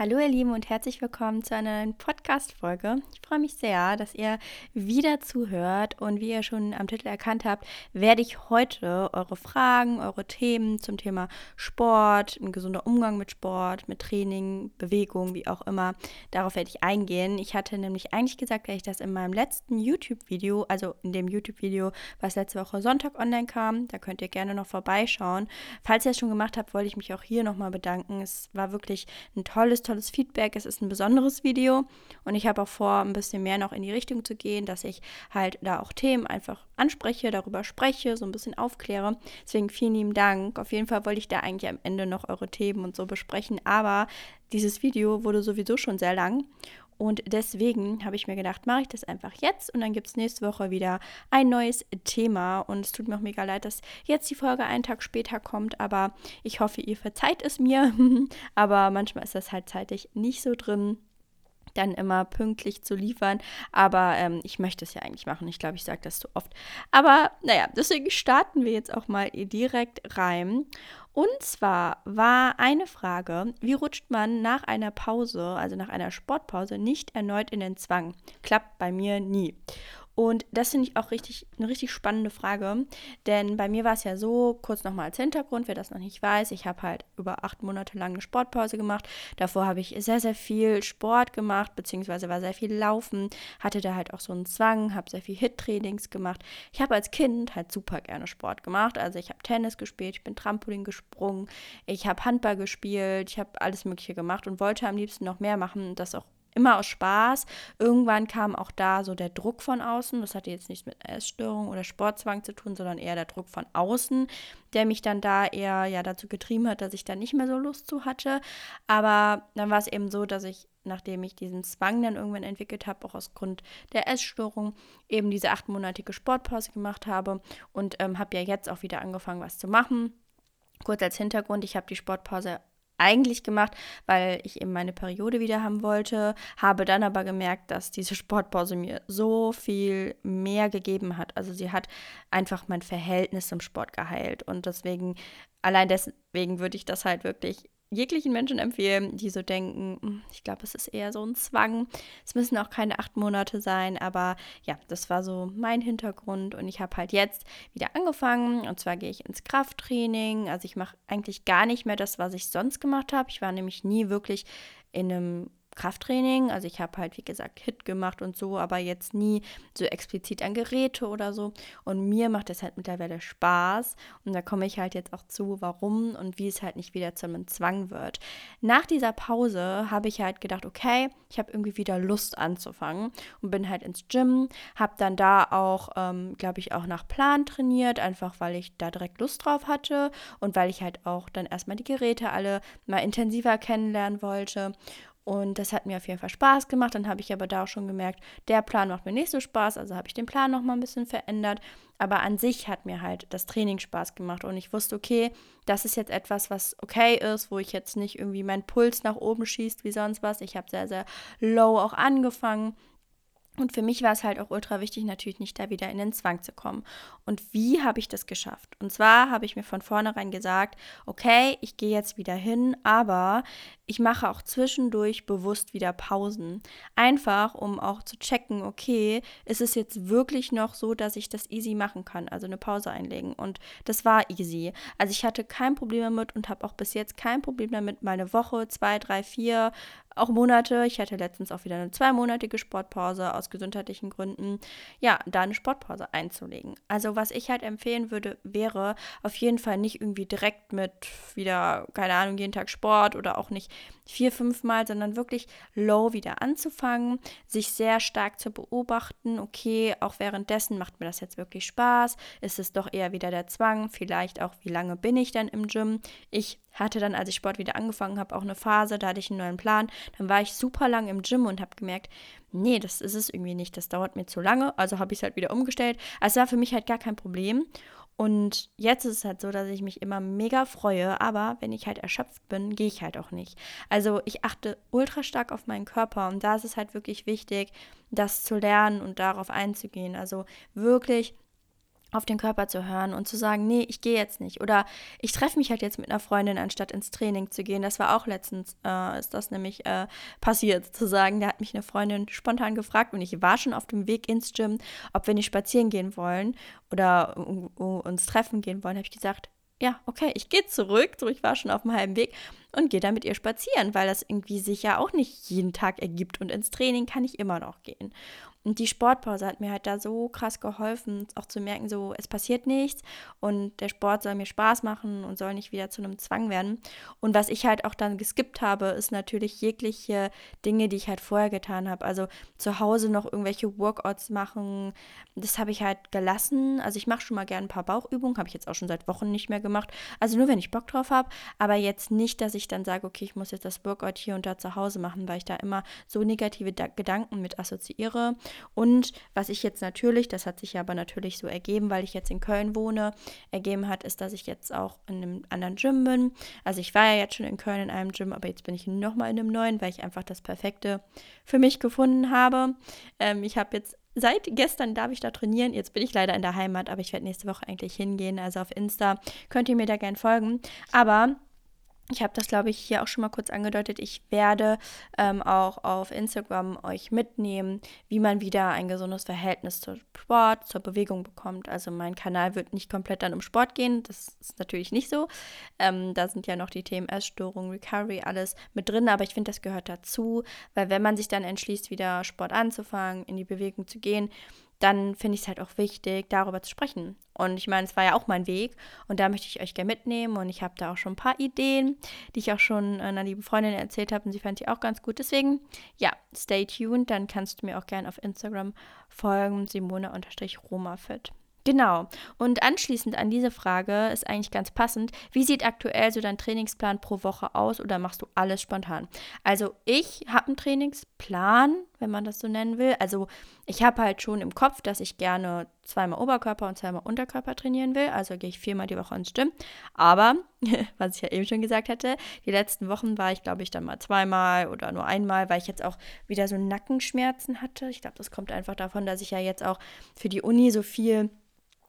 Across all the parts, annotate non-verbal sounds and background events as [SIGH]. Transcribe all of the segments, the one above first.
Hallo ihr Lieben und herzlich willkommen zu einer neuen Podcast-Folge. Ich freue mich sehr, dass ihr wieder zuhört und wie ihr schon am Titel erkannt habt, werde ich heute eure Fragen, eure Themen zum Thema Sport, ein gesunder Umgang mit Sport, mit Training, Bewegung, wie auch immer, darauf werde ich eingehen. Ich hatte nämlich eigentlich gesagt, dass ich das in meinem letzten YouTube-Video, also in dem YouTube-Video, was letzte Woche Sonntag online kam, da könnt ihr gerne noch vorbeischauen. Falls ihr es schon gemacht habt, wollte ich mich auch hier nochmal bedanken. Es war wirklich ein tolles, tolles Feedback. Es ist ein besonderes Video und ich habe auch vor, ein bisschen mehr noch in die Richtung zu gehen, dass ich halt da auch Themen einfach anspreche, darüber spreche, so ein bisschen aufkläre. Deswegen vielen lieben Dank. Auf jeden Fall wollte ich da eigentlich am Ende noch eure Themen und so besprechen, aber dieses Video wurde sowieso schon sehr lang und deswegen habe ich mir gedacht, mache ich das einfach jetzt und dann gibt es nächste Woche wieder ein neues Thema. Und es tut mir auch mega leid, dass jetzt die Folge einen Tag später kommt, aber ich hoffe, ihr verzeiht es mir. [LAUGHS] aber manchmal ist das halt zeitlich nicht so drin dann immer pünktlich zu liefern. Aber ähm, ich möchte es ja eigentlich machen. Ich glaube, ich sage das zu oft. Aber naja, deswegen starten wir jetzt auch mal direkt rein. Und zwar war eine Frage, wie rutscht man nach einer Pause, also nach einer Sportpause, nicht erneut in den Zwang? Klappt bei mir nie. Und das finde ich auch richtig, eine richtig spannende Frage, denn bei mir war es ja so, kurz nochmal als Hintergrund, wer das noch nicht weiß, ich habe halt über acht Monate lang eine Sportpause gemacht. Davor habe ich sehr, sehr viel Sport gemacht, beziehungsweise war sehr viel Laufen, hatte da halt auch so einen Zwang, habe sehr viel Hit-Trainings gemacht. Ich habe als Kind halt super gerne Sport gemacht. Also ich habe Tennis gespielt, ich bin Trampolin gesprungen, ich habe Handball gespielt, ich habe alles Mögliche gemacht und wollte am liebsten noch mehr machen und das auch immer aus Spaß. Irgendwann kam auch da so der Druck von außen. Das hatte jetzt nichts mit Essstörung oder Sportzwang zu tun, sondern eher der Druck von außen, der mich dann da eher ja dazu getrieben hat, dass ich da nicht mehr so Lust zu hatte. Aber dann war es eben so, dass ich nachdem ich diesen Zwang dann irgendwann entwickelt habe, auch aus Grund der Essstörung, eben diese achtmonatige Sportpause gemacht habe und ähm, habe ja jetzt auch wieder angefangen, was zu machen. Kurz als Hintergrund, ich habe die Sportpause eigentlich gemacht, weil ich eben meine Periode wieder haben wollte, habe dann aber gemerkt, dass diese Sportpause mir so viel mehr gegeben hat. Also sie hat einfach mein Verhältnis zum Sport geheilt und deswegen, allein deswegen würde ich das halt wirklich jeglichen Menschen empfehlen, die so denken, hm, ich glaube, es ist eher so ein Zwang. Es müssen auch keine acht Monate sein, aber ja, das war so mein Hintergrund und ich habe halt jetzt wieder angefangen und zwar gehe ich ins Krafttraining. Also ich mache eigentlich gar nicht mehr das, was ich sonst gemacht habe. Ich war nämlich nie wirklich in einem Krafttraining. Also ich habe halt, wie gesagt, Hit gemacht und so, aber jetzt nie so explizit an Geräte oder so. Und mir macht es halt mittlerweile Spaß. Und da komme ich halt jetzt auch zu, warum und wie es halt nicht wieder zu einem Zwang wird. Nach dieser Pause habe ich halt gedacht, okay, ich habe irgendwie wieder Lust anzufangen und bin halt ins Gym, habe dann da auch, ähm, glaube ich, auch nach Plan trainiert, einfach weil ich da direkt Lust drauf hatte und weil ich halt auch dann erstmal die Geräte alle mal intensiver kennenlernen wollte. Und das hat mir auf jeden Fall Spaß gemacht. Dann habe ich aber da auch schon gemerkt, der Plan macht mir nicht so Spaß. Also habe ich den Plan noch mal ein bisschen verändert. Aber an sich hat mir halt das Training Spaß gemacht. Und ich wusste, okay, das ist jetzt etwas, was okay ist, wo ich jetzt nicht irgendwie meinen Puls nach oben schießt wie sonst was. Ich habe sehr, sehr low auch angefangen. Und für mich war es halt auch ultra wichtig, natürlich nicht da wieder in den Zwang zu kommen. Und wie habe ich das geschafft? Und zwar habe ich mir von vornherein gesagt, okay, ich gehe jetzt wieder hin, aber ich mache auch zwischendurch bewusst wieder Pausen. Einfach, um auch zu checken, okay, ist es jetzt wirklich noch so, dass ich das easy machen kann, also eine Pause einlegen. Und das war easy. Also ich hatte kein Problem damit und habe auch bis jetzt kein Problem damit, meine Woche, zwei, drei, vier, auch Monate. Ich hatte letztens auch wieder eine zweimonatige Sportpause aus gesundheitlichen Gründen. Ja, da eine Sportpause einzulegen. Also was ich halt empfehlen würde, wäre auf jeden Fall nicht irgendwie direkt mit wieder, keine Ahnung, jeden Tag Sport oder auch nicht vier, fünf Mal, sondern wirklich low wieder anzufangen, sich sehr stark zu beobachten, okay, auch währenddessen macht mir das jetzt wirklich Spaß, ist es doch eher wieder der Zwang, vielleicht auch, wie lange bin ich denn im Gym? Ich hatte dann, als ich Sport wieder angefangen habe, auch eine Phase, da hatte ich einen neuen Plan, dann war ich super lang im Gym und habe gemerkt, nee, das ist es irgendwie nicht, das dauert mir zu lange, also habe ich es halt wieder umgestellt. Also war für mich halt gar kein Problem und jetzt ist es halt so, dass ich mich immer mega freue, aber wenn ich halt erschöpft bin, gehe ich halt auch nicht. Also ich achte ultra stark auf meinen Körper und da ist es halt wirklich wichtig, das zu lernen und darauf einzugehen. Also wirklich auf den Körper zu hören und zu sagen, nee, ich gehe jetzt nicht. Oder ich treffe mich halt jetzt mit einer Freundin, anstatt ins Training zu gehen. Das war auch letztens, äh, ist das nämlich äh, passiert, sozusagen. Da hat mich eine Freundin spontan gefragt und ich war schon auf dem Weg ins Gym, ob wir nicht spazieren gehen wollen oder uns treffen gehen wollen. Habe ich gesagt, ja, okay, ich gehe zurück, so ich war schon auf dem halben Weg und gehe dann mit ihr spazieren, weil das irgendwie sich ja auch nicht jeden Tag ergibt und ins Training kann ich immer noch gehen. Und die Sportpause hat mir halt da so krass geholfen, auch zu merken, so, es passiert nichts und der Sport soll mir Spaß machen und soll nicht wieder zu einem Zwang werden. Und was ich halt auch dann geskippt habe, ist natürlich jegliche Dinge, die ich halt vorher getan habe. Also zu Hause noch irgendwelche Workouts machen, das habe ich halt gelassen. Also ich mache schon mal gerne ein paar Bauchübungen, habe ich jetzt auch schon seit Wochen nicht mehr gemacht. Also nur, wenn ich Bock drauf habe, aber jetzt nicht, dass ich dann sage, okay, ich muss jetzt das Workout hier und da zu Hause machen, weil ich da immer so negative Gedanken mit assoziiere. Und was ich jetzt natürlich, das hat sich aber natürlich so ergeben, weil ich jetzt in Köln wohne, ergeben hat, ist, dass ich jetzt auch in einem anderen Gym bin. Also ich war ja jetzt schon in Köln in einem Gym, aber jetzt bin ich nochmal in einem neuen, weil ich einfach das Perfekte für mich gefunden habe. Ähm, ich habe jetzt seit gestern darf ich da trainieren. Jetzt bin ich leider in der Heimat, aber ich werde nächste Woche eigentlich hingehen. Also auf Insta könnt ihr mir da gern folgen. Aber ich habe das, glaube ich, hier auch schon mal kurz angedeutet. Ich werde ähm, auch auf Instagram euch mitnehmen, wie man wieder ein gesundes Verhältnis zum Sport, zur Bewegung bekommt. Also mein Kanal wird nicht komplett dann um Sport gehen. Das ist natürlich nicht so. Ähm, da sind ja noch die Themen Essstörung, Recovery, alles mit drin. Aber ich finde, das gehört dazu, weil wenn man sich dann entschließt, wieder Sport anzufangen, in die Bewegung zu gehen, dann finde ich es halt auch wichtig, darüber zu sprechen. Und ich meine, es war ja auch mein Weg und da möchte ich euch gerne mitnehmen und ich habe da auch schon ein paar Ideen, die ich auch schon einer lieben Freundin erzählt habe und sie fand die auch ganz gut. Deswegen, ja, stay tuned, dann kannst du mir auch gerne auf Instagram folgen, simone-romafit. Genau. Und anschließend an diese Frage ist eigentlich ganz passend, wie sieht aktuell so dein Trainingsplan pro Woche aus oder machst du alles spontan? Also ich habe einen Trainingsplan, wenn man das so nennen will. Also ich habe halt schon im Kopf, dass ich gerne zweimal Oberkörper und zweimal Unterkörper trainieren will. Also gehe ich viermal die Woche ins Gym. Aber, [LAUGHS] was ich ja eben schon gesagt hatte, die letzten Wochen war ich, glaube ich, dann mal zweimal oder nur einmal, weil ich jetzt auch wieder so Nackenschmerzen hatte. Ich glaube, das kommt einfach davon, dass ich ja jetzt auch für die Uni so viel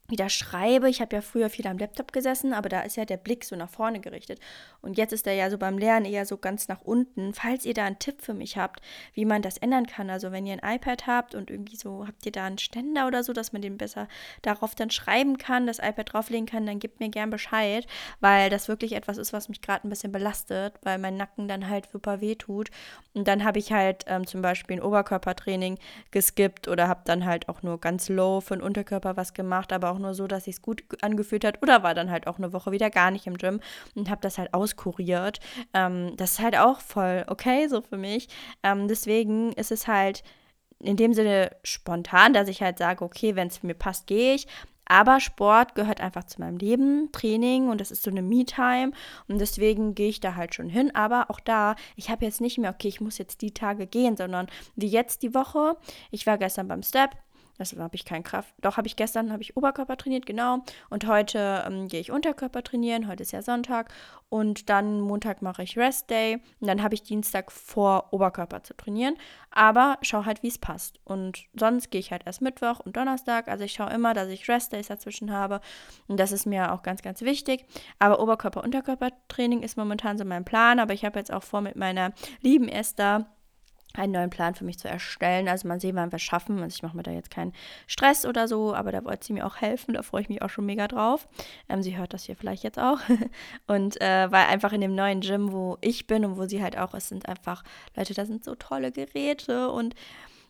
wieder schreibe. Ich habe ja früher viel am Laptop gesessen, aber da ist ja der Blick so nach vorne gerichtet. Und jetzt ist er ja so beim Lernen eher so ganz nach unten. Falls ihr da einen Tipp für mich habt, wie man das ändern kann, also wenn ihr ein iPad habt und irgendwie so, habt ihr da einen Ständer oder so, dass man den besser darauf dann schreiben kann, das iPad drauflegen kann, dann gebt mir gern Bescheid, weil das wirklich etwas ist, was mich gerade ein bisschen belastet, weil mein Nacken dann halt super weh tut. Und dann habe ich halt ähm, zum Beispiel ein Oberkörpertraining geskippt oder habe dann halt auch nur ganz low für den Unterkörper was gemacht, aber auch auch nur so, dass es gut angefühlt hat oder war dann halt auch eine Woche wieder gar nicht im Gym und habe das halt auskuriert. Ähm, das ist halt auch voll okay so für mich. Ähm, deswegen ist es halt in dem Sinne spontan, dass ich halt sage, okay, wenn es mir passt, gehe ich. Aber Sport gehört einfach zu meinem Leben, Training und das ist so eine Me-Time und deswegen gehe ich da halt schon hin. Aber auch da, ich habe jetzt nicht mehr, okay, ich muss jetzt die Tage gehen, sondern wie jetzt die Woche. Ich war gestern beim Step, das habe ich keine Kraft. Doch habe ich gestern habe ich Oberkörper trainiert, genau. Und heute ähm, gehe ich Unterkörper trainieren. Heute ist ja Sonntag. Und dann Montag mache ich Rest Day. Und dann habe ich Dienstag vor, Oberkörper zu trainieren. Aber schau halt, wie es passt. Und sonst gehe ich halt erst Mittwoch und Donnerstag. Also ich schaue immer, dass ich Rest Days dazwischen habe. Und das ist mir auch ganz, ganz wichtig. Aber Oberkörper-Unterkörper-Training ist momentan so mein Plan. Aber ich habe jetzt auch vor, mit meiner lieben Esther einen neuen Plan für mich zu erstellen. Also man sehen, wann wir es schaffen. Also ich mache mir da jetzt keinen Stress oder so, aber da wollte sie mir auch helfen. Da freue ich mich auch schon mega drauf. Ähm, sie hört das hier vielleicht jetzt auch. [LAUGHS] und äh, weil einfach in dem neuen Gym, wo ich bin und wo sie halt auch ist, sind einfach Leute, da sind so tolle Geräte und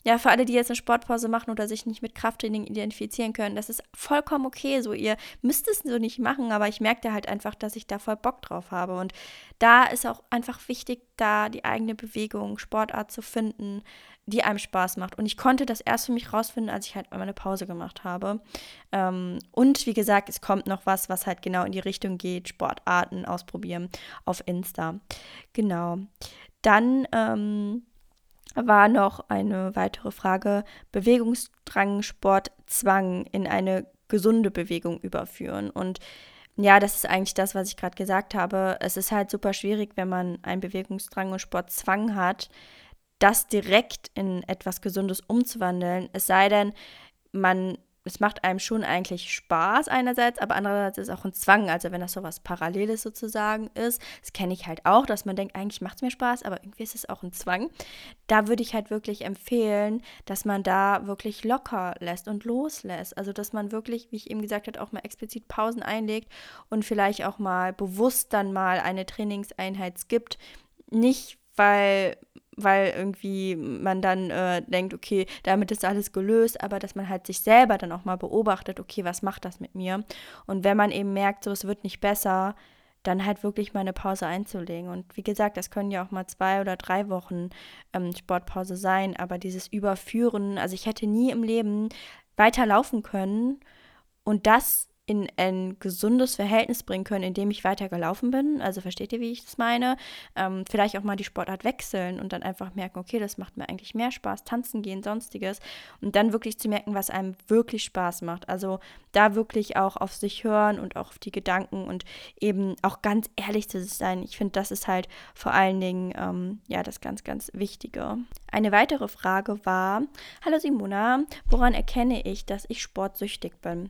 ja, für alle, die jetzt eine Sportpause machen oder sich nicht mit Krafttraining identifizieren können, das ist vollkommen okay. So, ihr müsst es so nicht machen, aber ich merke halt einfach, dass ich da voll Bock drauf habe. Und da ist auch einfach wichtig, da die eigene Bewegung, Sportart zu finden, die einem Spaß macht. Und ich konnte das erst für mich rausfinden, als ich halt mal eine Pause gemacht habe. Ähm, und wie gesagt, es kommt noch was, was halt genau in die Richtung geht, Sportarten ausprobieren auf Insta. Genau. Dann ähm, war noch eine weitere Frage, Bewegungsdrang, Sport, Zwang in eine gesunde Bewegung überführen. Und ja, das ist eigentlich das, was ich gerade gesagt habe. Es ist halt super schwierig, wenn man einen Bewegungsdrang und Sportzwang hat, das direkt in etwas Gesundes umzuwandeln. Es sei denn, man es macht einem schon eigentlich Spaß einerseits, aber andererseits ist es auch ein Zwang. Also wenn das so was Paralleles sozusagen ist, das kenne ich halt auch, dass man denkt, eigentlich macht es mir Spaß, aber irgendwie ist es auch ein Zwang. Da würde ich halt wirklich empfehlen, dass man da wirklich locker lässt und loslässt. Also dass man wirklich, wie ich eben gesagt habe, auch mal explizit Pausen einlegt und vielleicht auch mal bewusst dann mal eine Trainingseinheit skippt. Nicht, weil weil irgendwie man dann äh, denkt, okay, damit ist alles gelöst, aber dass man halt sich selber dann auch mal beobachtet, okay, was macht das mit mir? Und wenn man eben merkt, so es wird nicht besser, dann halt wirklich mal eine Pause einzulegen. Und wie gesagt, das können ja auch mal zwei oder drei Wochen ähm, Sportpause sein, aber dieses Überführen, also ich hätte nie im Leben weiterlaufen können und das in ein gesundes Verhältnis bringen können, indem ich weiter gelaufen bin. Also versteht ihr, wie ich das meine? Ähm, vielleicht auch mal die Sportart wechseln und dann einfach merken, okay, das macht mir eigentlich mehr Spaß, tanzen gehen, sonstiges. Und dann wirklich zu merken, was einem wirklich Spaß macht. Also da wirklich auch auf sich hören und auch auf die Gedanken und eben auch ganz ehrlich zu sein. Ich finde, das ist halt vor allen Dingen ähm, ja das ganz, ganz Wichtige. Eine weitere Frage war: Hallo Simona, woran erkenne ich, dass ich sportsüchtig bin?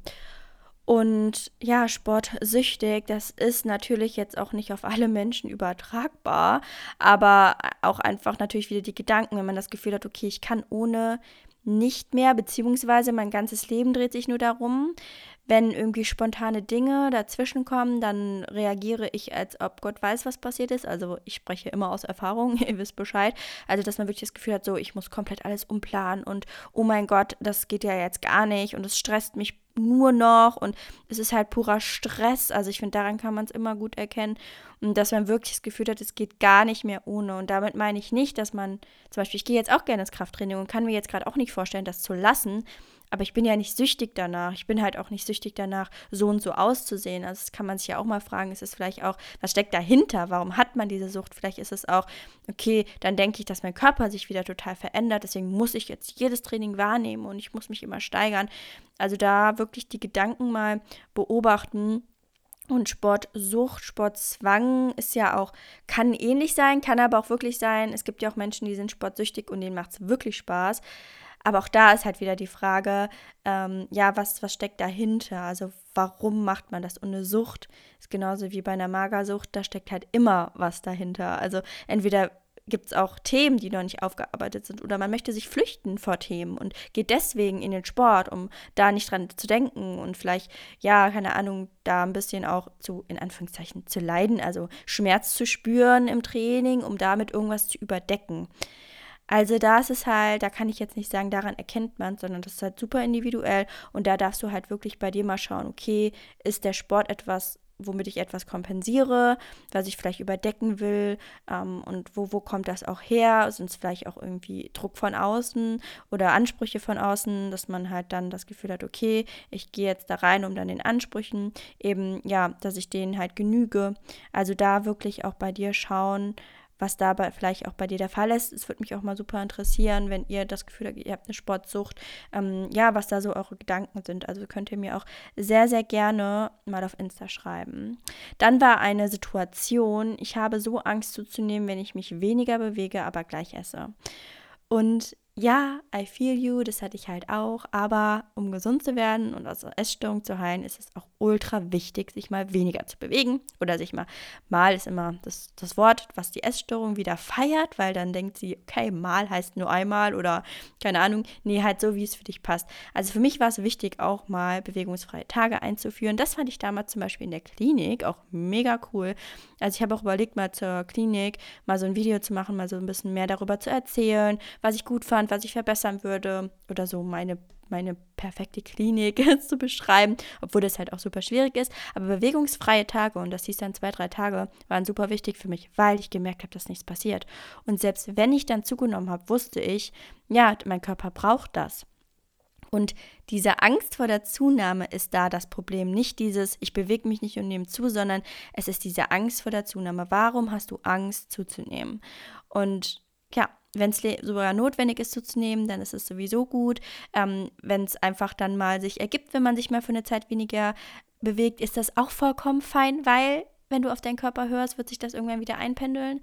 Und ja, sportsüchtig, das ist natürlich jetzt auch nicht auf alle Menschen übertragbar, aber auch einfach natürlich wieder die Gedanken, wenn man das Gefühl hat, okay, ich kann ohne nicht mehr, beziehungsweise mein ganzes Leben dreht sich nur darum. Wenn irgendwie spontane Dinge dazwischen kommen, dann reagiere ich, als ob Gott weiß, was passiert ist. Also ich spreche immer aus Erfahrung, [LAUGHS] ihr wisst Bescheid. Also dass man wirklich das Gefühl hat, so ich muss komplett alles umplanen und oh mein Gott, das geht ja jetzt gar nicht und es stresst mich nur noch und es ist halt purer Stress. Also ich finde, daran kann man es immer gut erkennen. Und dass man wirklich das Gefühl hat, es geht gar nicht mehr ohne. Und damit meine ich nicht, dass man, zum Beispiel, ich gehe jetzt auch gerne ins Krafttraining und kann mir jetzt gerade auch nicht vorstellen, das zu lassen. Aber ich bin ja nicht süchtig danach. Ich bin halt auch nicht süchtig danach, so und so auszusehen. Also das kann man sich ja auch mal fragen, ist es vielleicht auch, was steckt dahinter? Warum hat man diese Sucht? Vielleicht ist es auch, okay, dann denke ich, dass mein Körper sich wieder total verändert. Deswegen muss ich jetzt jedes Training wahrnehmen und ich muss mich immer steigern. Also da wirklich die Gedanken mal beobachten. Und Sportsucht, Sportzwang ist ja auch, kann ähnlich sein, kann aber auch wirklich sein. Es gibt ja auch Menschen, die sind sportsüchtig und denen macht es wirklich Spaß. Aber auch da ist halt wieder die Frage, ähm, ja, was, was steckt dahinter? Also warum macht man das ohne Sucht? Ist genauso wie bei einer Magersucht, da steckt halt immer was dahinter. Also entweder gibt es auch Themen, die noch nicht aufgearbeitet sind. Oder man möchte sich flüchten vor Themen und geht deswegen in den Sport, um da nicht dran zu denken und vielleicht, ja, keine Ahnung, da ein bisschen auch zu, in Anführungszeichen, zu leiden, also Schmerz zu spüren im Training, um damit irgendwas zu überdecken. Also da ist es halt, da kann ich jetzt nicht sagen, daran erkennt man, sondern das ist halt super individuell und da darfst du halt wirklich bei dir mal schauen, okay, ist der Sport etwas, womit ich etwas kompensiere, was ich vielleicht überdecken will ähm, und wo, wo kommt das auch her? Sind es vielleicht auch irgendwie Druck von außen oder Ansprüche von außen, dass man halt dann das Gefühl hat, okay, ich gehe jetzt da rein, um dann den Ansprüchen eben, ja, dass ich denen halt genüge. Also da wirklich auch bei dir schauen, was dabei vielleicht auch bei dir der Fall ist. Es würde mich auch mal super interessieren, wenn ihr das Gefühl habt, ihr habt eine Sportsucht, ähm, ja, was da so eure Gedanken sind. Also könnt ihr mir auch sehr, sehr gerne mal auf Insta schreiben. Dann war eine Situation, ich habe so Angst zuzunehmen, wenn ich mich weniger bewege, aber gleich esse. Und ja, I feel you, das hatte ich halt auch, aber um gesund zu werden und aus Essstörung zu heilen, ist es auch ultra wichtig, sich mal weniger zu bewegen oder sich mal, mal ist immer das, das Wort, was die Essstörung wieder feiert, weil dann denkt sie, okay, mal heißt nur einmal oder keine Ahnung, nee, halt so, wie es für dich passt. Also für mich war es wichtig, auch mal bewegungsfreie Tage einzuführen. Das fand ich damals zum Beispiel in der Klinik auch mega cool. Also ich habe auch überlegt, mal zur Klinik mal so ein Video zu machen, mal so ein bisschen mehr darüber zu erzählen, was ich gut fand, was ich verbessern würde oder so meine meine perfekte Klinik [LAUGHS] zu beschreiben, obwohl das halt auch super schwierig ist. Aber bewegungsfreie Tage, und das hieß dann zwei, drei Tage, waren super wichtig für mich, weil ich gemerkt habe, dass nichts passiert. Und selbst wenn ich dann zugenommen habe, wusste ich, ja, mein Körper braucht das. Und diese Angst vor der Zunahme ist da das Problem. Nicht dieses, ich bewege mich nicht und nehme zu, sondern es ist diese Angst vor der Zunahme. Warum hast du Angst zuzunehmen? Und ja, wenn es sogar notwendig ist zuzunehmen, dann ist es sowieso gut. Ähm, wenn es einfach dann mal sich ergibt, wenn man sich mal für eine Zeit weniger bewegt, ist das auch vollkommen fein, weil wenn du auf deinen Körper hörst, wird sich das irgendwann wieder einpendeln.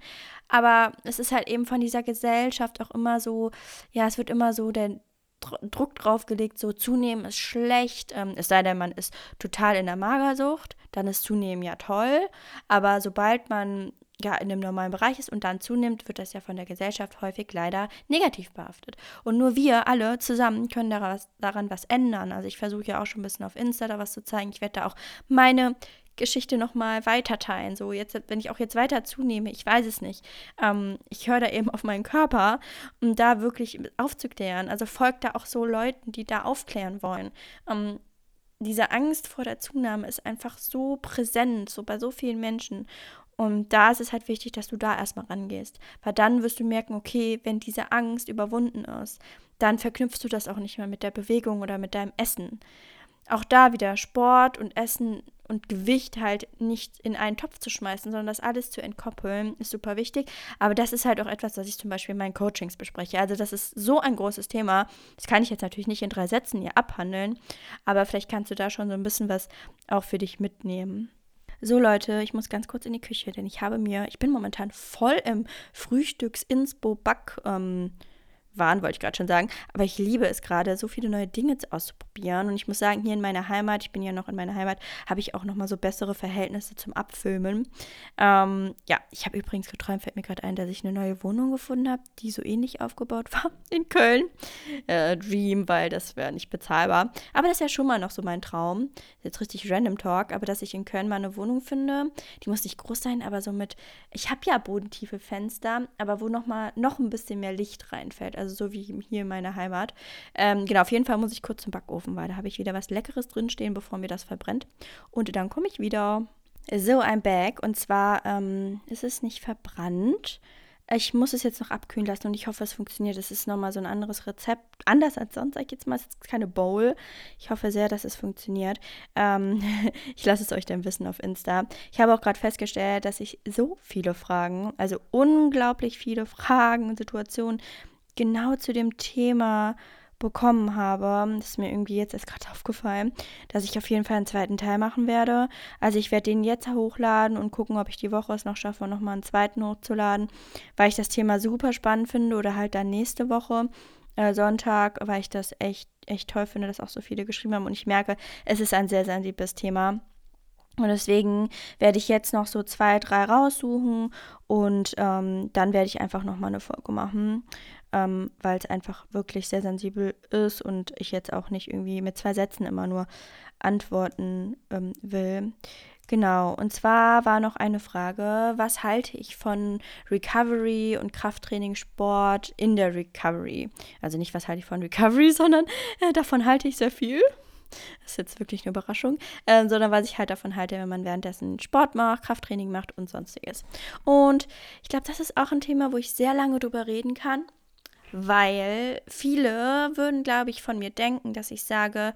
Aber es ist halt eben von dieser Gesellschaft auch immer so, ja, es wird immer so der, Druck draufgelegt, so zunehmen ist schlecht, ähm, es sei denn, man ist total in der Magersucht, dann ist zunehmen ja toll, aber sobald man ja in einem normalen Bereich ist und dann zunimmt, wird das ja von der Gesellschaft häufig leider negativ behaftet. Und nur wir alle zusammen können daran was ändern. Also ich versuche ja auch schon ein bisschen auf Insta da was zu zeigen. Ich werde da auch meine Geschichte nochmal weiter teilen. So, jetzt, wenn ich auch jetzt weiter zunehme, ich weiß es nicht. Ähm, ich höre da eben auf meinen Körper, um da wirklich aufzuklären. Also folgt da auch so Leuten, die da aufklären wollen. Ähm, diese Angst vor der Zunahme ist einfach so präsent, so bei so vielen Menschen. Und da ist es halt wichtig, dass du da erstmal rangehst. Weil dann wirst du merken, okay, wenn diese Angst überwunden ist, dann verknüpfst du das auch nicht mehr mit der Bewegung oder mit deinem Essen. Auch da wieder Sport und Essen und Gewicht halt nicht in einen Topf zu schmeißen, sondern das alles zu entkoppeln, ist super wichtig. Aber das ist halt auch etwas, was ich zum Beispiel in meinen Coachings bespreche. Also das ist so ein großes Thema. Das kann ich jetzt natürlich nicht in drei Sätzen hier abhandeln, aber vielleicht kannst du da schon so ein bisschen was auch für dich mitnehmen. So Leute, ich muss ganz kurz in die Küche, denn ich habe mir, ich bin momentan voll im Frühstücks-Inspo-Back- ähm, waren, wollte ich gerade schon sagen. Aber ich liebe es gerade, so viele neue Dinge auszuprobieren. Und ich muss sagen, hier in meiner Heimat, ich bin ja noch in meiner Heimat, habe ich auch noch mal so bessere Verhältnisse zum Abfilmen. Ähm, ja, ich habe übrigens geträumt, fällt mir gerade ein, dass ich eine neue Wohnung gefunden habe, die so ähnlich aufgebaut [LAUGHS] war in Köln. Äh, Dream, weil das wäre nicht bezahlbar. Aber das ist ja schon mal noch so mein Traum. Jetzt richtig random Talk, aber dass ich in Köln mal eine Wohnung finde, die muss nicht groß sein, aber so mit, ich habe ja bodentiefe Fenster, aber wo noch mal noch ein bisschen mehr Licht reinfällt. Also also so wie hier in meiner Heimat. Ähm, genau, auf jeden Fall muss ich kurz zum Backofen, weil da habe ich wieder was Leckeres drinstehen, bevor mir das verbrennt. Und dann komme ich wieder. So, ein Bag. Und zwar ähm, ist es nicht verbrannt. Ich muss es jetzt noch abkühlen lassen und ich hoffe, es funktioniert. Es ist nochmal so ein anderes Rezept. Anders als sonst, sag ich jetzt mal. Es ist keine Bowl. Ich hoffe sehr, dass es funktioniert. Ähm, [LAUGHS] ich lasse es euch dann wissen auf Insta. Ich habe auch gerade festgestellt, dass ich so viele Fragen, also unglaublich viele Fragen und Situationen genau zu dem Thema bekommen habe. Das ist mir irgendwie jetzt erst gerade [LAUGHS] aufgefallen, dass ich auf jeden Fall einen zweiten Teil machen werde. Also ich werde den jetzt hochladen und gucken, ob ich die Woche es noch schaffe, nochmal einen zweiten hochzuladen, weil ich das Thema super spannend finde oder halt dann nächste Woche. Äh, Sonntag, weil ich das echt, echt toll finde, dass auch so viele geschrieben haben und ich merke, es ist ein sehr sensibles Thema. Und deswegen werde ich jetzt noch so zwei, drei raussuchen und ähm, dann werde ich einfach nochmal eine Folge machen ähm, weil es einfach wirklich sehr sensibel ist und ich jetzt auch nicht irgendwie mit zwei Sätzen immer nur antworten ähm, will. Genau, und zwar war noch eine Frage, was halte ich von Recovery und Krafttraining-Sport in der Recovery? Also nicht, was halte ich von Recovery, [LAUGHS] sondern äh, davon halte ich sehr viel. Das ist jetzt wirklich eine Überraschung, äh, sondern was ich halt davon halte, wenn man währenddessen Sport macht, Krafttraining macht und sonstiges. Und ich glaube, das ist auch ein Thema, wo ich sehr lange drüber reden kann weil viele würden, glaube ich, von mir denken, dass ich sage,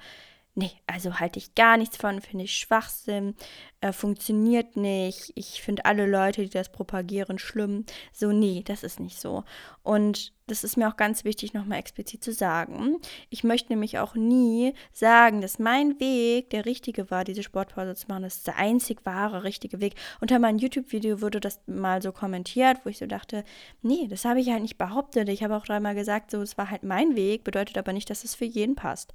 nee, also halte ich gar nichts von, finde ich Schwachsinn, äh, funktioniert nicht, ich finde alle Leute, die das propagieren, schlimm. So, nee, das ist nicht so. Und das ist mir auch ganz wichtig, nochmal explizit zu sagen. Ich möchte nämlich auch nie sagen, dass mein Weg der richtige war, diese Sportpause zu machen. Das ist der einzig wahre, richtige Weg. Unter meinem YouTube-Video wurde das mal so kommentiert, wo ich so dachte, nee, das habe ich halt nicht behauptet. Ich habe auch dreimal gesagt, so, es war halt mein Weg, bedeutet aber nicht, dass es für jeden passt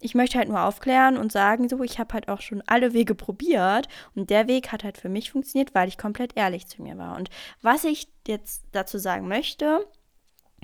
ich möchte halt nur aufklären und sagen, so, ich habe halt auch schon alle Wege probiert und der Weg hat halt für mich funktioniert, weil ich komplett ehrlich zu mir war. Und was ich jetzt dazu sagen möchte,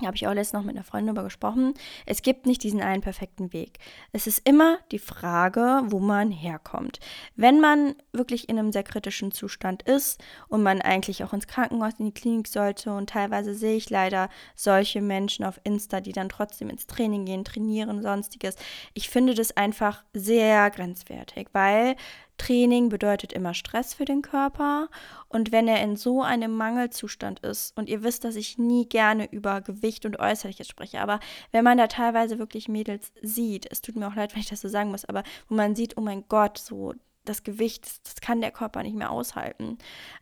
habe ich auch letztens noch mit einer Freundin darüber gesprochen. Es gibt nicht diesen einen perfekten Weg. Es ist immer die Frage, wo man herkommt. Wenn man wirklich in einem sehr kritischen Zustand ist und man eigentlich auch ins Krankenhaus, in die Klinik sollte und teilweise sehe ich leider solche Menschen auf Insta, die dann trotzdem ins Training gehen, trainieren, sonstiges. Ich finde das einfach sehr grenzwertig, weil Training bedeutet immer Stress für den Körper. Und wenn er in so einem Mangelzustand ist, und ihr wisst, dass ich nie gerne über Gewicht und Äußerliches spreche, aber wenn man da teilweise wirklich Mädels sieht, es tut mir auch leid, wenn ich das so sagen muss, aber wo man sieht, oh mein Gott, so das Gewicht, das, kann der Körper nicht mehr aushalten,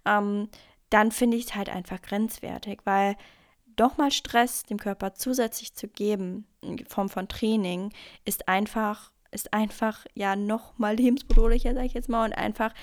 ähm, dann finde ich es halt einfach grenzwertig, weil doch mal Stress dem Körper zusätzlich zu geben, in Form von Training, ist einfach ist einfach ja noch mal lebensbedrohlicher, sage ich jetzt mal, und einfach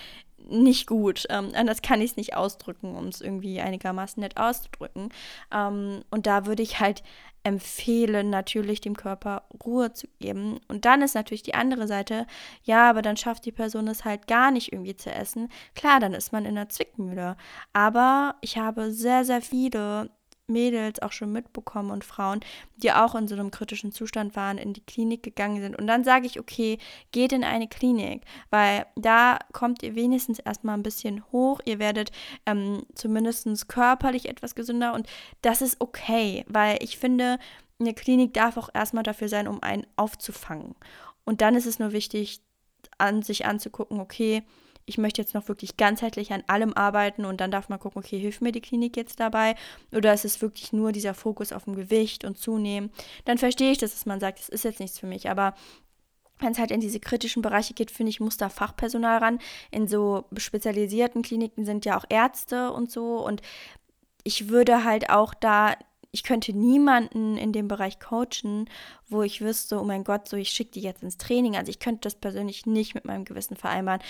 nicht gut. Ähm, anders kann ich es nicht ausdrücken, um es irgendwie einigermaßen nett auszudrücken. Ähm, und da würde ich halt empfehlen, natürlich dem Körper Ruhe zu geben. Und dann ist natürlich die andere Seite, ja, aber dann schafft die Person es halt gar nicht irgendwie zu essen. Klar, dann ist man in der Zwickmühle. Aber ich habe sehr, sehr viele Mädels auch schon mitbekommen und Frauen, die auch in so einem kritischen Zustand waren, in die Klinik gegangen sind. Und dann sage ich, okay, geht in eine Klinik, weil da kommt ihr wenigstens erstmal ein bisschen hoch. Ihr werdet ähm, zumindest körperlich etwas gesünder und das ist okay, weil ich finde, eine Klinik darf auch erstmal dafür sein, um einen aufzufangen. Und dann ist es nur wichtig, an sich anzugucken, okay, ich möchte jetzt noch wirklich ganzheitlich an allem arbeiten und dann darf man gucken, okay, hilft mir die Klinik jetzt dabei oder ist es wirklich nur dieser Fokus auf dem Gewicht und Zunehmen, dann verstehe ich das, dass man sagt, das ist jetzt nichts für mich, aber wenn es halt in diese kritischen Bereiche geht, finde ich, muss da Fachpersonal ran. In so spezialisierten Kliniken sind ja auch Ärzte und so. Und ich würde halt auch da, ich könnte niemanden in dem Bereich coachen, wo ich wüsste, oh mein Gott, so ich schicke die jetzt ins Training. Also ich könnte das persönlich nicht mit meinem Gewissen vereinbaren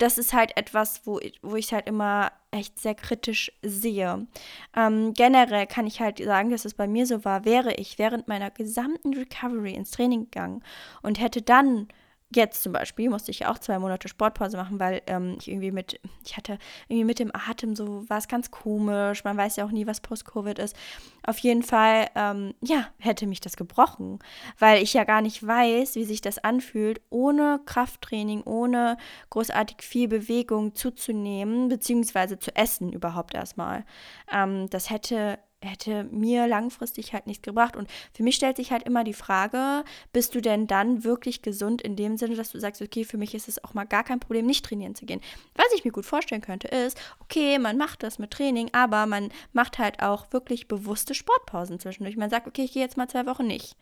das ist halt etwas, wo, wo ich halt immer echt sehr kritisch sehe. Ähm, generell kann ich halt sagen, dass es bei mir so war, wäre ich während meiner gesamten Recovery ins Training gegangen und hätte dann Jetzt zum Beispiel musste ich auch zwei Monate Sportpause machen, weil ähm, ich irgendwie mit, ich hatte irgendwie mit dem Atem so, war es ganz komisch. Man weiß ja auch nie, was Post-Covid ist. Auf jeden Fall, ähm, ja, hätte mich das gebrochen, weil ich ja gar nicht weiß, wie sich das anfühlt, ohne Krafttraining, ohne großartig viel Bewegung zuzunehmen, beziehungsweise zu essen überhaupt erstmal. Ähm, das hätte hätte mir langfristig halt nichts gebracht. Und für mich stellt sich halt immer die Frage, bist du denn dann wirklich gesund in dem Sinne, dass du sagst, okay, für mich ist es auch mal gar kein Problem, nicht trainieren zu gehen. Was ich mir gut vorstellen könnte, ist, okay, man macht das mit Training, aber man macht halt auch wirklich bewusste Sportpausen zwischendurch. Man sagt, okay, ich gehe jetzt mal zwei Wochen nicht.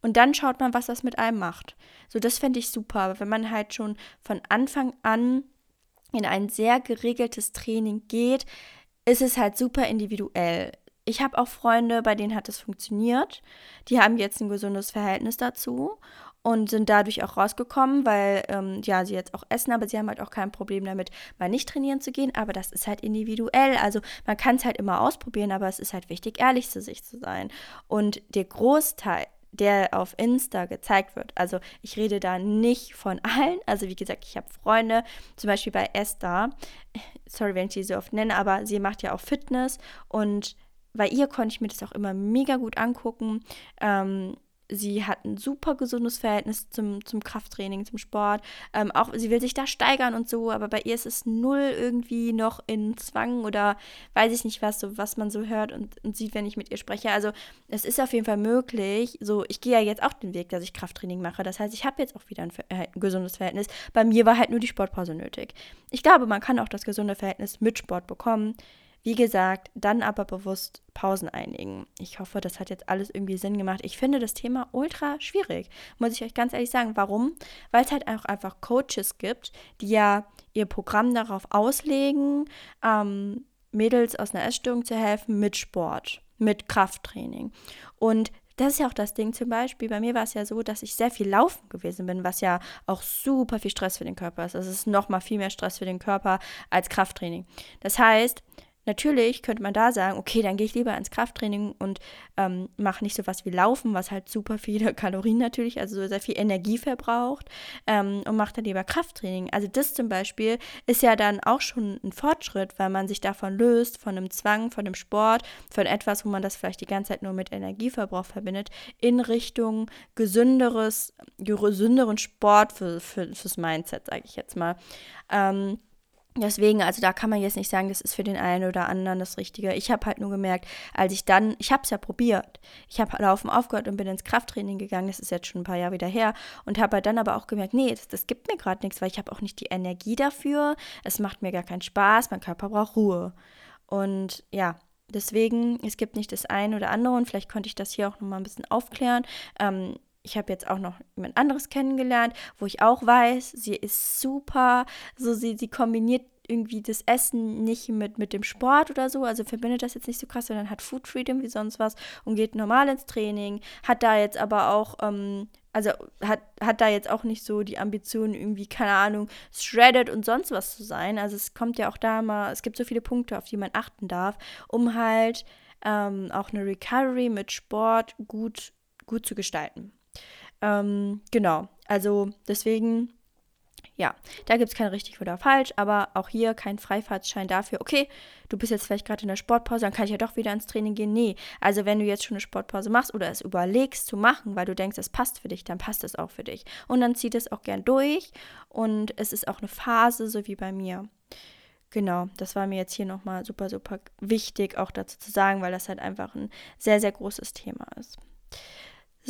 Und dann schaut man, was das mit einem macht. So, das fände ich super. Aber wenn man halt schon von Anfang an in ein sehr geregeltes Training geht, ist es halt super individuell ich habe auch Freunde, bei denen hat es funktioniert. Die haben jetzt ein gesundes Verhältnis dazu und sind dadurch auch rausgekommen, weil ähm, ja, sie jetzt auch essen, aber sie haben halt auch kein Problem damit, mal nicht trainieren zu gehen. Aber das ist halt individuell. Also man kann es halt immer ausprobieren, aber es ist halt wichtig, ehrlich zu sich zu sein. Und der Großteil der auf Insta gezeigt wird. Also ich rede da nicht von allen. Also wie gesagt, ich habe Freunde, zum Beispiel bei Esther, sorry, wenn ich sie so oft nenne, aber sie macht ja auch Fitness und bei ihr konnte ich mir das auch immer mega gut angucken. Ähm, sie hat ein super gesundes Verhältnis zum, zum Krafttraining, zum Sport. Ähm, auch sie will sich da steigern und so, aber bei ihr ist es null irgendwie noch in Zwang oder weiß ich nicht was, so was man so hört und, und sieht, wenn ich mit ihr spreche. Also es ist auf jeden Fall möglich. So, ich gehe ja jetzt auch den Weg, dass ich Krafttraining mache. Das heißt, ich habe jetzt auch wieder ein, äh, ein gesundes Verhältnis. Bei mir war halt nur die Sportpause nötig. Ich glaube, man kann auch das gesunde Verhältnis mit Sport bekommen. Wie gesagt, dann aber bewusst Pausen einlegen. Ich hoffe, das hat jetzt alles irgendwie Sinn gemacht. Ich finde das Thema ultra schwierig, muss ich euch ganz ehrlich sagen. Warum? Weil es halt auch einfach Coaches gibt, die ja ihr Programm darauf auslegen, ähm, Mädels aus einer Essstörung zu helfen mit Sport, mit Krafttraining. Und das ist ja auch das Ding zum Beispiel. Bei mir war es ja so, dass ich sehr viel laufen gewesen bin, was ja auch super viel Stress für den Körper ist. Das ist nochmal viel mehr Stress für den Körper als Krafttraining. Das heißt, Natürlich könnte man da sagen, okay, dann gehe ich lieber ins Krafttraining und ähm, mache nicht so was wie Laufen, was halt super viele [LAUGHS] Kalorien natürlich, also sehr viel Energie verbraucht ähm, und mache dann lieber Krafttraining. Also das zum Beispiel ist ja dann auch schon ein Fortschritt, weil man sich davon löst, von einem Zwang, von einem Sport, von etwas, wo man das vielleicht die ganze Zeit nur mit Energieverbrauch verbindet, in Richtung gesünderes, gesünderen Sport für, für, fürs Mindset, sage ich jetzt mal. Ähm, Deswegen, also da kann man jetzt nicht sagen, das ist für den einen oder anderen das Richtige. Ich habe halt nur gemerkt, als ich dann, ich habe es ja probiert. Ich habe Laufen aufgehört und bin ins Krafttraining gegangen. Das ist jetzt schon ein paar Jahre wieder her. Und habe halt dann aber auch gemerkt, nee, das, das gibt mir gerade nichts, weil ich habe auch nicht die Energie dafür. Es macht mir gar keinen Spaß. Mein Körper braucht Ruhe. Und ja, deswegen, es gibt nicht das eine oder andere. Und vielleicht konnte ich das hier auch nochmal ein bisschen aufklären. Ähm, ich habe jetzt auch noch jemand anderes kennengelernt, wo ich auch weiß, sie ist super, so sie, sie kombiniert irgendwie das Essen nicht mit, mit dem Sport oder so, also verbindet das jetzt nicht so krass, sondern hat Food Freedom wie sonst was und geht normal ins Training, hat da jetzt aber auch ähm, also hat, hat da jetzt auch nicht so die Ambition, irgendwie, keine Ahnung, shredded und sonst was zu sein. Also es kommt ja auch da mal, es gibt so viele Punkte, auf die man achten darf, um halt ähm, auch eine Recovery mit Sport gut, gut zu gestalten. Ähm, genau, also deswegen ja, da gibt es kein richtig oder falsch, aber auch hier kein Freifahrtschein dafür, okay, du bist jetzt vielleicht gerade in der Sportpause, dann kann ich ja doch wieder ins Training gehen. Nee, also wenn du jetzt schon eine Sportpause machst oder es überlegst zu machen, weil du denkst, es passt für dich, dann passt es auch für dich. Und dann zieht es auch gern durch und es ist auch eine Phase, so wie bei mir. Genau, das war mir jetzt hier nochmal super, super wichtig, auch dazu zu sagen, weil das halt einfach ein sehr, sehr großes Thema ist.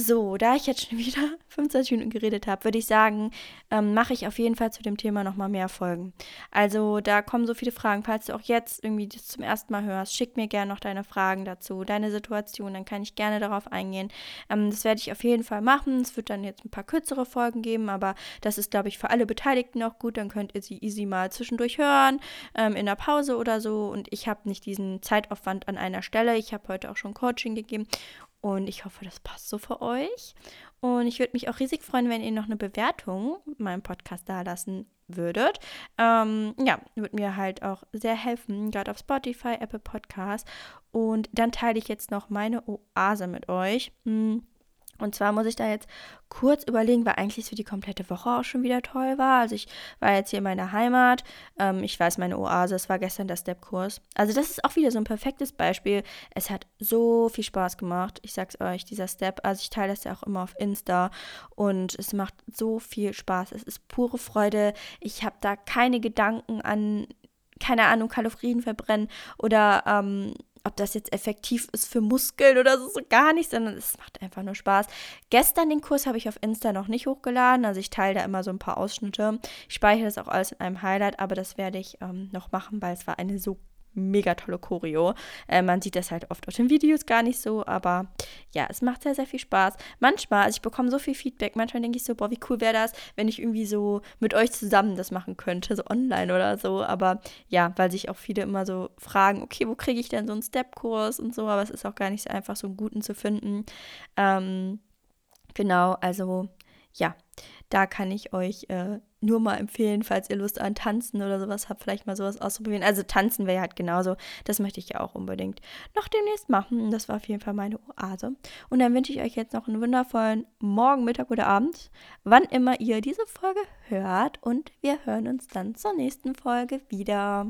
So, da ich jetzt schon [LAUGHS] wieder 25 Minuten geredet habe, würde ich sagen, ähm, mache ich auf jeden Fall zu dem Thema nochmal mehr Folgen. Also da kommen so viele Fragen. Falls du auch jetzt irgendwie das zum ersten Mal hörst, schick mir gerne noch deine Fragen dazu, deine Situation, dann kann ich gerne darauf eingehen. Ähm, das werde ich auf jeden Fall machen. Es wird dann jetzt ein paar kürzere Folgen geben, aber das ist, glaube ich, für alle Beteiligten auch gut. Dann könnt ihr sie easy mal zwischendurch hören, ähm, in der Pause oder so. Und ich habe nicht diesen Zeitaufwand an einer Stelle. Ich habe heute auch schon Coaching gegeben und ich hoffe, das passt so für euch. Und ich würde mich auch riesig freuen, wenn ihr noch eine Bewertung meinem Podcast da lassen würdet. Ähm, ja, würde mir halt auch sehr helfen, gerade auf Spotify, Apple Podcast. Und dann teile ich jetzt noch meine Oase mit euch. Hm und zwar muss ich da jetzt kurz überlegen, weil eigentlich es für die komplette Woche auch schon wieder toll war. Also ich war jetzt hier in meiner Heimat. Ähm, ich weiß, meine Oase, es war gestern der Step-Kurs. Also das ist auch wieder so ein perfektes Beispiel. Es hat so viel Spaß gemacht. Ich sag's euch, dieser Step. Also ich teile das ja auch immer auf Insta. Und es macht so viel Spaß. Es ist pure Freude. Ich habe da keine Gedanken an keine Ahnung, Kalorien verbrennen oder ähm, ob das jetzt effektiv ist für Muskeln oder so, so gar nicht, sondern es macht einfach nur Spaß. Gestern den Kurs habe ich auf Insta noch nicht hochgeladen, also ich teile da immer so ein paar Ausschnitte. Ich speichere das auch alles in einem Highlight, aber das werde ich ähm, noch machen, weil es war eine so mega tolle Choreo. Äh, man sieht das halt oft auf den Videos gar nicht so, aber ja, es macht sehr, sehr viel Spaß. Manchmal, also ich bekomme so viel Feedback, manchmal denke ich so, boah, wie cool wäre das, wenn ich irgendwie so mit euch zusammen das machen könnte, so online oder so. Aber ja, weil sich auch viele immer so fragen, okay, wo kriege ich denn so einen Step-Kurs und so, aber es ist auch gar nicht so einfach, so einen guten zu finden. Ähm, genau, also ja, da kann ich euch äh, nur mal empfehlen, falls ihr Lust an Tanzen oder sowas habt, vielleicht mal sowas auszuprobieren. Also tanzen wäre halt genauso. Das möchte ich ja auch unbedingt noch demnächst machen. Das war auf jeden Fall meine Oase. Und dann wünsche ich euch jetzt noch einen wundervollen Morgen, Mittag oder Abend, wann immer ihr diese Folge hört. Und wir hören uns dann zur nächsten Folge wieder.